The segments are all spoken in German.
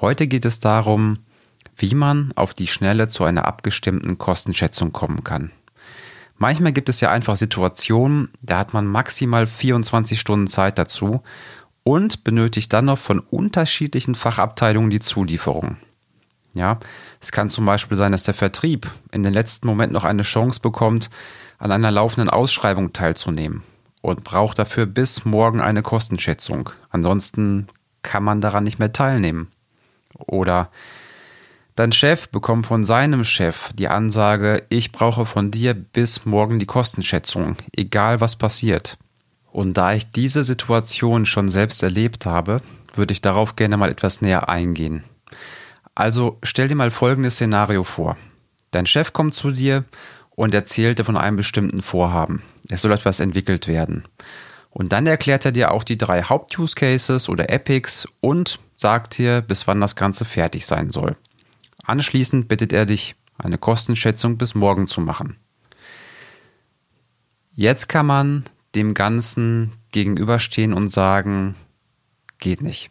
Heute geht es darum, wie man auf die Schnelle zu einer abgestimmten Kostenschätzung kommen kann. Manchmal gibt es ja einfach Situationen, da hat man maximal 24 Stunden Zeit dazu und benötigt dann noch von unterschiedlichen Fachabteilungen die Zulieferung. Ja, es kann zum Beispiel sein, dass der Vertrieb in den letzten Moment noch eine Chance bekommt, an einer laufenden Ausschreibung teilzunehmen und braucht dafür bis morgen eine Kostenschätzung. Ansonsten kann man daran nicht mehr teilnehmen. Oder dein Chef bekommt von seinem Chef die Ansage, ich brauche von dir bis morgen die Kostenschätzung, egal was passiert. Und da ich diese Situation schon selbst erlebt habe, würde ich darauf gerne mal etwas näher eingehen. Also stell dir mal folgendes Szenario vor. Dein Chef kommt zu dir und erzählt dir von einem bestimmten Vorhaben. Es soll etwas entwickelt werden. Und dann erklärt er dir auch die drei Haupt-Use Cases oder Epics und sagt dir, bis wann das Ganze fertig sein soll. Anschließend bittet er dich, eine Kostenschätzung bis morgen zu machen. Jetzt kann man dem Ganzen gegenüberstehen und sagen, geht nicht.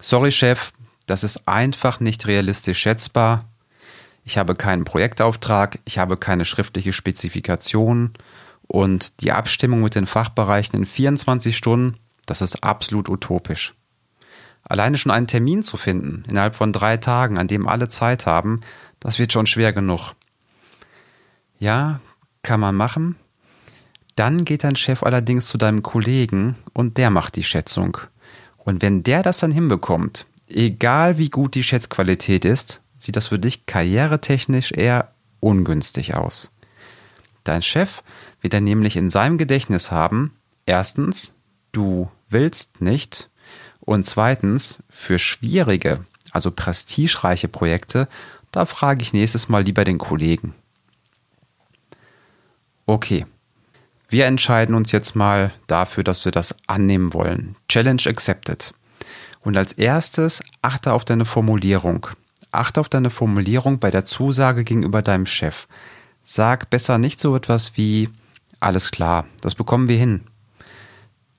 Sorry, Chef, das ist einfach nicht realistisch schätzbar. Ich habe keinen Projektauftrag, ich habe keine schriftliche Spezifikation und die Abstimmung mit den Fachbereichen in 24 Stunden, das ist absolut utopisch. Alleine schon einen Termin zu finden, innerhalb von drei Tagen, an dem alle Zeit haben, das wird schon schwer genug. Ja, kann man machen. Dann geht dein Chef allerdings zu deinem Kollegen und der macht die Schätzung. Und wenn der das dann hinbekommt, egal wie gut die Schätzqualität ist, sieht das für dich karrieretechnisch eher ungünstig aus. Dein Chef wird dann nämlich in seinem Gedächtnis haben, erstens, du willst nicht und zweitens, für schwierige, also prestigereiche Projekte, da frage ich nächstes Mal lieber den Kollegen. Okay, wir entscheiden uns jetzt mal dafür, dass wir das annehmen wollen. Challenge accepted. Und als erstes achte auf deine Formulierung. Achte auf deine Formulierung bei der Zusage gegenüber deinem Chef. Sag besser nicht so etwas wie alles klar, das bekommen wir hin.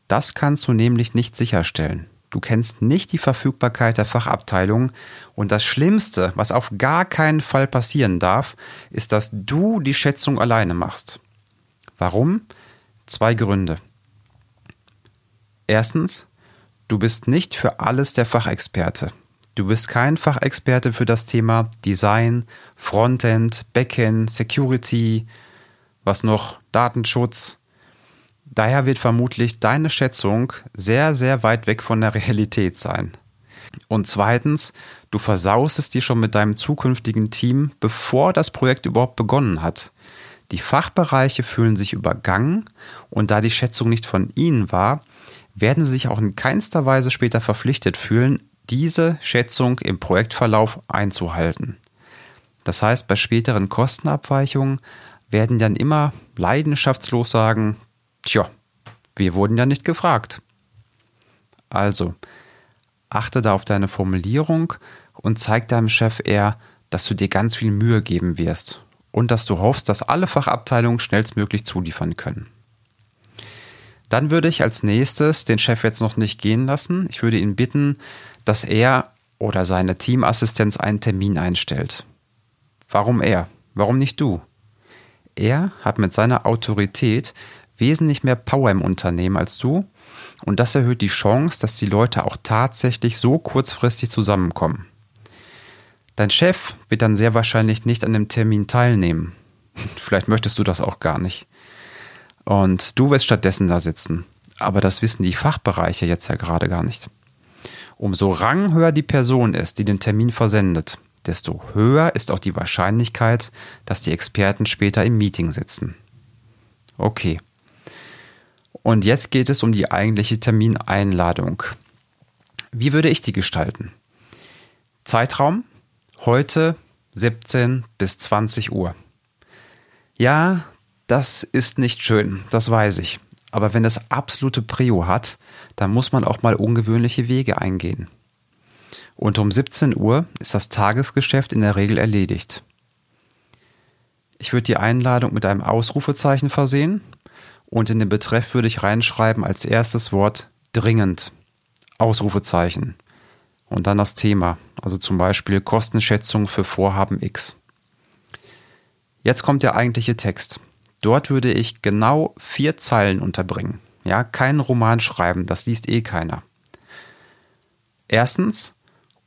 Das kannst du nämlich nicht sicherstellen. Du kennst nicht die Verfügbarkeit der Fachabteilung und das Schlimmste, was auf gar keinen Fall passieren darf, ist, dass du die Schätzung alleine machst. Warum? Zwei Gründe. Erstens, Du bist nicht für alles der Fachexperte. Du bist kein Fachexperte für das Thema Design, Frontend, Backend, Security, was noch, Datenschutz. Daher wird vermutlich deine Schätzung sehr, sehr weit weg von der Realität sein. Und zweitens, du versaust es dir schon mit deinem zukünftigen Team, bevor das Projekt überhaupt begonnen hat. Die Fachbereiche fühlen sich übergangen und da die Schätzung nicht von ihnen war, werden Sie sich auch in keinster Weise später verpflichtet fühlen, diese Schätzung im Projektverlauf einzuhalten. Das heißt, bei späteren Kostenabweichungen werden dann immer leidenschaftslos sagen, tja, wir wurden ja nicht gefragt. Also, achte da auf deine Formulierung und zeig deinem Chef eher, dass du dir ganz viel Mühe geben wirst und dass du hoffst, dass alle Fachabteilungen schnellstmöglich zuliefern können. Dann würde ich als nächstes den Chef jetzt noch nicht gehen lassen. Ich würde ihn bitten, dass er oder seine Teamassistenz einen Termin einstellt. Warum er? Warum nicht du? Er hat mit seiner Autorität wesentlich mehr Power im Unternehmen als du und das erhöht die Chance, dass die Leute auch tatsächlich so kurzfristig zusammenkommen. Dein Chef wird dann sehr wahrscheinlich nicht an dem Termin teilnehmen. Vielleicht möchtest du das auch gar nicht. Und du wirst stattdessen da sitzen. Aber das wissen die Fachbereiche jetzt ja gerade gar nicht. Umso ranghöher die Person ist, die den Termin versendet, desto höher ist auch die Wahrscheinlichkeit, dass die Experten später im Meeting sitzen. Okay. Und jetzt geht es um die eigentliche Termineinladung. Wie würde ich die gestalten? Zeitraum heute 17 bis 20 Uhr. Ja, das ist nicht schön, das weiß ich. Aber wenn es absolute Prio hat, dann muss man auch mal ungewöhnliche Wege eingehen. Und um 17 Uhr ist das Tagesgeschäft in der Regel erledigt. Ich würde die Einladung mit einem Ausrufezeichen versehen und in den Betreff würde ich reinschreiben als erstes Wort dringend. Ausrufezeichen. und dann das Thema, also zum Beispiel Kostenschätzung für Vorhaben X. Jetzt kommt der eigentliche Text. Dort würde ich genau vier Zeilen unterbringen. Ja, keinen Roman schreiben, das liest eh keiner. Erstens,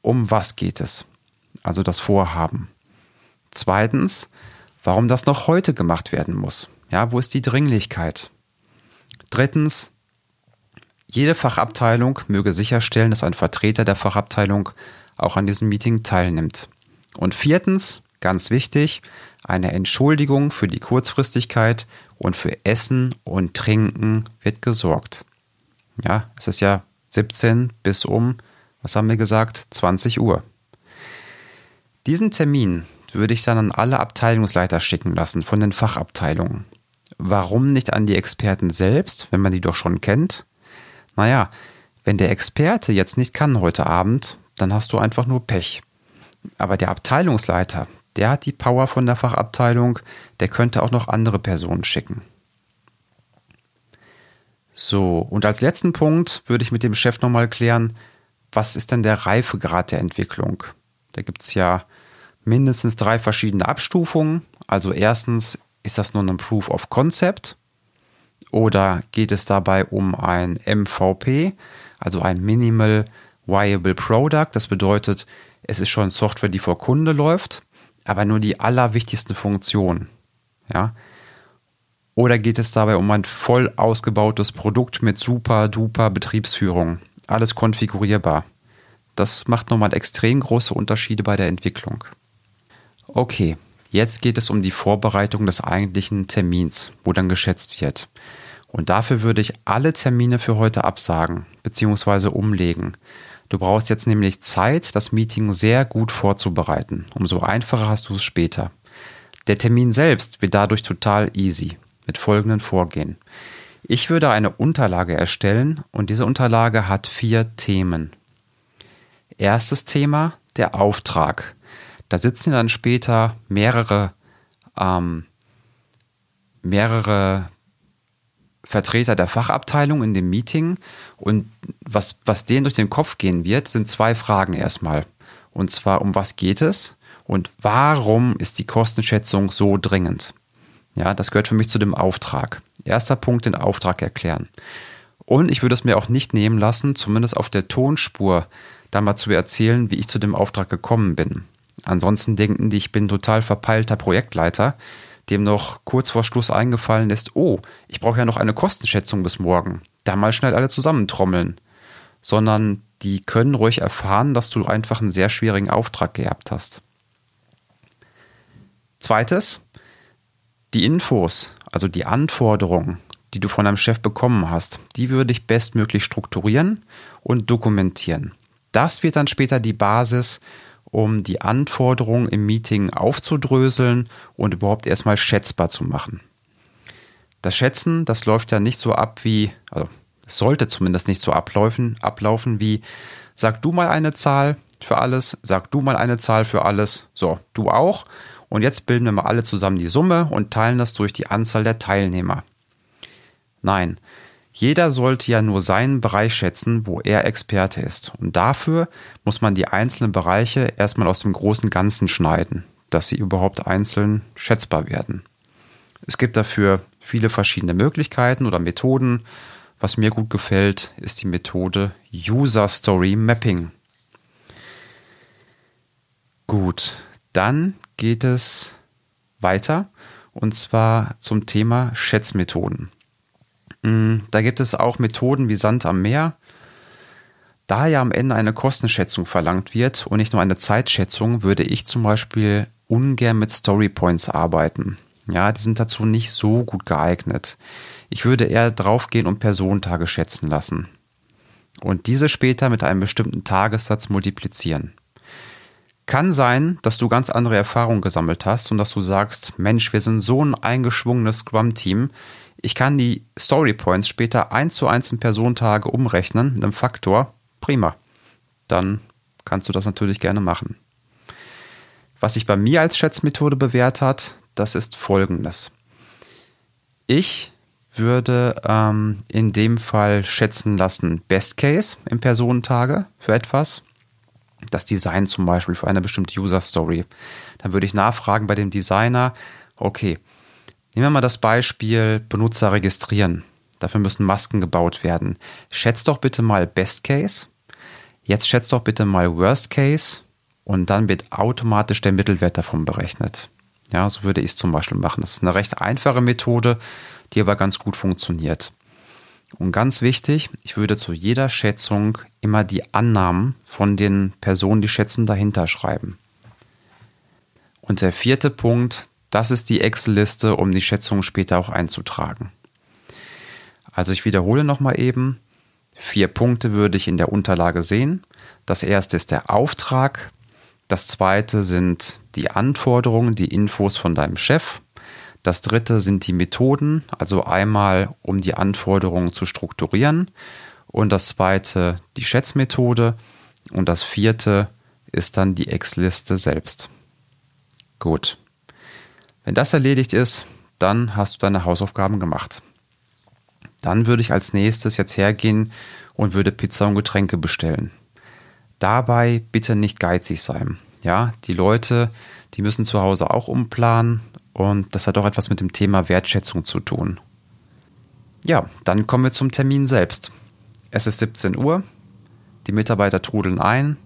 um was geht es? Also das Vorhaben. Zweitens, warum das noch heute gemacht werden muss. Ja, wo ist die Dringlichkeit? Drittens, jede Fachabteilung möge sicherstellen, dass ein Vertreter der Fachabteilung auch an diesem Meeting teilnimmt. Und viertens, ganz wichtig, eine Entschuldigung für die Kurzfristigkeit und für Essen und Trinken wird gesorgt. Ja, es ist ja 17 bis um, was haben wir gesagt, 20 Uhr. Diesen Termin würde ich dann an alle Abteilungsleiter schicken lassen von den Fachabteilungen. Warum nicht an die Experten selbst, wenn man die doch schon kennt? Naja, wenn der Experte jetzt nicht kann heute Abend, dann hast du einfach nur Pech. Aber der Abteilungsleiter, der hat die Power von der Fachabteilung, der könnte auch noch andere Personen schicken. So, und als letzten Punkt würde ich mit dem Chef nochmal klären, was ist denn der Reifegrad der Entwicklung? Da gibt es ja mindestens drei verschiedene Abstufungen. Also erstens, ist das nur ein Proof of Concept? Oder geht es dabei um ein MVP, also ein Minimal Viable Product? Das bedeutet, es ist schon Software, die vor Kunde läuft, aber nur die allerwichtigsten Funktionen. Ja? Oder geht es dabei um ein voll ausgebautes Produkt mit super duper Betriebsführung? Alles konfigurierbar. Das macht nochmal extrem große Unterschiede bei der Entwicklung. Okay, jetzt geht es um die Vorbereitung des eigentlichen Termins, wo dann geschätzt wird. Und dafür würde ich alle Termine für heute absagen bzw. umlegen. Du brauchst jetzt nämlich Zeit, das Meeting sehr gut vorzubereiten. Umso einfacher hast du es später. Der Termin selbst wird dadurch total easy mit folgenden Vorgehen. Ich würde eine Unterlage erstellen und diese Unterlage hat vier Themen. Erstes Thema, der Auftrag. Da sitzen dann später mehrere, ähm, mehrere Vertreter der Fachabteilung in dem Meeting und was, was denen durch den Kopf gehen wird, sind zwei Fragen erstmal. Und zwar, um was geht es und warum ist die Kostenschätzung so dringend? Ja, das gehört für mich zu dem Auftrag. Erster Punkt, den Auftrag erklären. Und ich würde es mir auch nicht nehmen lassen, zumindest auf der Tonspur, da mal zu erzählen, wie ich zu dem Auftrag gekommen bin. Ansonsten denken die, ich bin total verpeilter Projektleiter, dem noch kurz vor Schluss eingefallen ist, oh, ich brauche ja noch eine Kostenschätzung bis morgen. Da mal schnell alle zusammentrommeln. Sondern die können ruhig erfahren, dass du einfach einen sehr schwierigen Auftrag gehabt hast. Zweites, die Infos, also die Anforderungen, die du von deinem Chef bekommen hast, die würde ich bestmöglich strukturieren und dokumentieren. Das wird dann später die Basis um die Anforderungen im Meeting aufzudröseln und überhaupt erstmal schätzbar zu machen. Das Schätzen, das läuft ja nicht so ab wie, also es sollte zumindest nicht so ablaufen, ablaufen wie, sag du mal eine Zahl für alles, sag du mal eine Zahl für alles, so, du auch. Und jetzt bilden wir mal alle zusammen die Summe und teilen das durch die Anzahl der Teilnehmer. Nein, jeder sollte ja nur seinen Bereich schätzen, wo er Experte ist. Und dafür muss man die einzelnen Bereiche erstmal aus dem großen Ganzen schneiden, dass sie überhaupt einzeln schätzbar werden. Es gibt dafür viele verschiedene Möglichkeiten oder Methoden. Was mir gut gefällt, ist die Methode User Story Mapping. Gut, dann geht es weiter und zwar zum Thema Schätzmethoden. Mm, da gibt es auch Methoden wie Sand am Meer. Da ja am Ende eine Kostenschätzung verlangt wird und nicht nur eine Zeitschätzung, würde ich zum Beispiel ungern mit Storypoints arbeiten. Ja, die sind dazu nicht so gut geeignet. Ich würde eher draufgehen und Personentage schätzen lassen. Und diese später mit einem bestimmten Tagessatz multiplizieren. Kann sein, dass du ganz andere Erfahrungen gesammelt hast und dass du sagst, Mensch, wir sind so ein eingeschwungenes Scrum-Team, ich kann die Story Points später eins zu eins in Personentage umrechnen mit einem Faktor. Prima. Dann kannst du das natürlich gerne machen. Was sich bei mir als Schätzmethode bewährt hat, das ist folgendes. Ich würde ähm, in dem Fall schätzen lassen Best Case in Personentage für etwas. das Design zum Beispiel für eine bestimmte User Story. Dann würde ich nachfragen bei dem Designer, okay, nehmen wir mal das Beispiel Benutzer registrieren. Dafür müssen Masken gebaut werden. Schätzt doch bitte mal Best Case. Jetzt schätzt doch bitte mal Worst Case. Und dann wird automatisch der Mittelwert davon berechnet. Ja, so würde ich es zum Beispiel machen. Das ist eine recht einfache Methode, die aber ganz gut funktioniert. Und ganz wichtig, ich würde zu jeder Schätzung immer die Annahmen von den Personen, die schätzen, dahinter schreiben. Und der vierte Punkt, das ist die Excel-Liste, um die Schätzung später auch einzutragen. Also ich wiederhole nochmal eben. Vier Punkte würde ich in der Unterlage sehen. Das erste ist der Auftrag. Das zweite sind die Anforderungen, die Infos von deinem Chef. Das dritte sind die Methoden, also einmal um die Anforderungen zu strukturieren. Und das zweite die Schätzmethode. Und das vierte ist dann die Ex-Liste selbst. Gut. Wenn das erledigt ist, dann hast du deine Hausaufgaben gemacht. Dann würde ich als nächstes jetzt hergehen und würde Pizza und Getränke bestellen. Dabei bitte nicht geizig sein. Ja, die Leute, die müssen zu Hause auch umplanen und das hat auch etwas mit dem Thema Wertschätzung zu tun. Ja, dann kommen wir zum Termin selbst. Es ist 17 Uhr, die Mitarbeiter trudeln ein,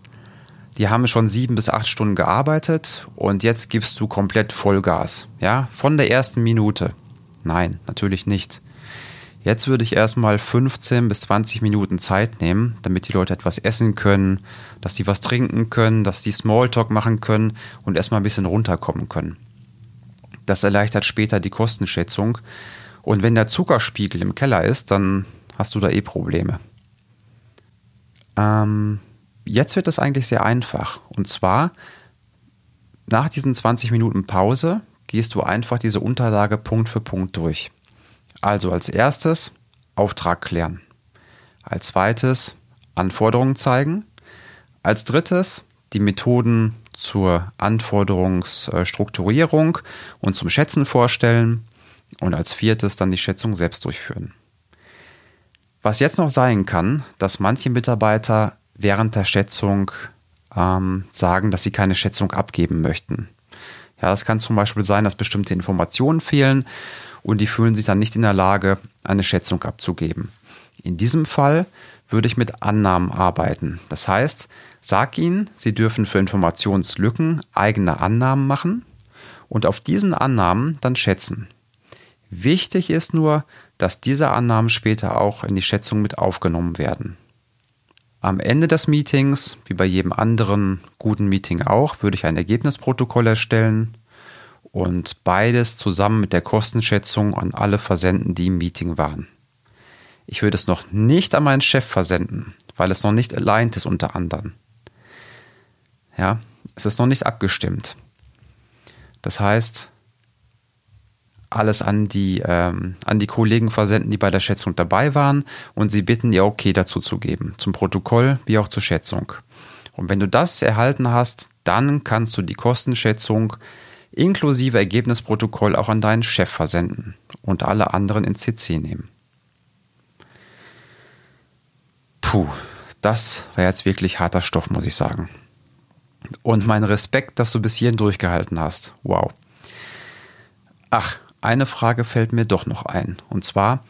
die haben schon sieben bis acht Stunden gearbeitet und jetzt gibst du komplett Vollgas. Ja, von der ersten Minute. Nein, natürlich nicht. Jetzt würde ich erstmal 15 bis 20 Minuten Zeit nehmen, damit die Leute etwas essen können, dass sie was trinken können, dass sie Smalltalk machen können und erstmal ein bisschen runterkommen können. Das erleichtert später die Kostenschätzung. Und wenn der Zuckerspiegel im Keller ist, dann hast du da eh Probleme. Ähm, jetzt wird es eigentlich sehr einfach. Und zwar, nach diesen 20 Minuten Pause gehst du einfach diese Unterlage Punkt für Punkt durch. Also als erstes Auftrag klären. Als zweites Anforderungen zeigen. Als drittes die Methoden zur Anforderungsstrukturierung und zum Schätzen vorstellen. Und als viertes dann die Schätzung selbst durchführen. Was jetzt noch sein kann, dass manche Mitarbeiter während der Schätzung ähm, sagen, dass sie keine Schätzung abgeben möchten. Ja, es kann zum Beispiel sein, dass bestimmte Informationen fehlen und die fühlen sich dann nicht in der Lage, eine Schätzung abzugeben. In diesem Fall würde ich mit Annahmen arbeiten. Das heißt, sag ihnen, sie dürfen für Informationslücken eigene Annahmen machen und auf diesen Annahmen dann schätzen. Wichtig ist nur, dass diese Annahmen später auch in die Schätzung mit aufgenommen werden. Am Ende des Meetings, wie bei jedem anderen guten Meeting auch, würde ich ein Ergebnisprotokoll erstellen und beides zusammen mit der Kostenschätzung an alle versenden, die im Meeting waren. Ich würde es noch nicht an meinen Chef versenden, weil es noch nicht aligned ist unter anderen. Ja, es ist noch nicht abgestimmt. Das heißt, alles an die, ähm, an die Kollegen versenden, die bei der Schätzung dabei waren und sie bitten, ihr okay dazu zu geben, zum Protokoll wie auch zur Schätzung. Und wenn du das erhalten hast, dann kannst du die Kostenschätzung inklusive Ergebnisprotokoll auch an deinen Chef versenden und alle anderen in CC nehmen. Puh, das war jetzt wirklich harter Stoff, muss ich sagen. Und mein Respekt, dass du bis hierhin durchgehalten hast. Wow. Ach, eine Frage fällt mir doch noch ein. Und zwar,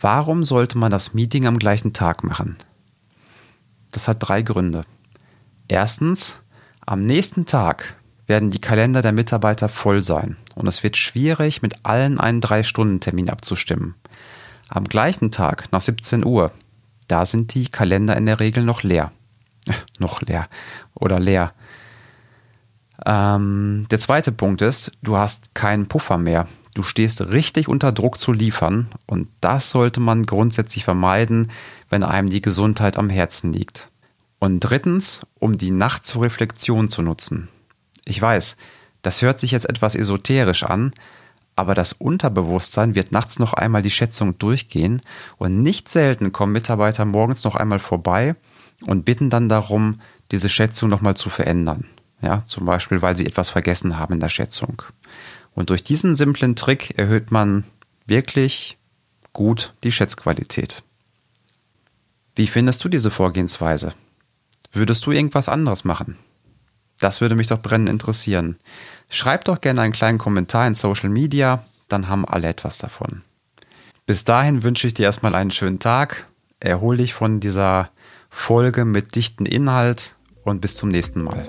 warum sollte man das Meeting am gleichen Tag machen? Das hat drei Gründe. Erstens, am nächsten Tag werden die Kalender der Mitarbeiter voll sein und es wird schwierig, mit allen einen Drei-Stunden-Termin abzustimmen. Am gleichen Tag, nach 17 Uhr, da sind die Kalender in der Regel noch leer. noch leer oder leer. Ähm, der zweite Punkt ist, du hast keinen Puffer mehr. Du stehst richtig unter Druck zu liefern und das sollte man grundsätzlich vermeiden, wenn einem die Gesundheit am Herzen liegt. Und drittens, um die Nacht zur Reflexion zu nutzen. Ich weiß, das hört sich jetzt etwas esoterisch an, aber das Unterbewusstsein wird nachts noch einmal die Schätzung durchgehen und nicht selten kommen Mitarbeiter morgens noch einmal vorbei und bitten dann darum, diese Schätzung nochmal zu verändern. Ja, zum Beispiel, weil sie etwas vergessen haben in der Schätzung. Und durch diesen simplen Trick erhöht man wirklich gut die Schätzqualität. Wie findest du diese Vorgehensweise? Würdest du irgendwas anderes machen? Das würde mich doch brennend interessieren. Schreib doch gerne einen kleinen Kommentar in Social Media, dann haben alle etwas davon. Bis dahin wünsche ich dir erstmal einen schönen Tag. Erhol dich von dieser Folge mit dichten Inhalt und bis zum nächsten Mal.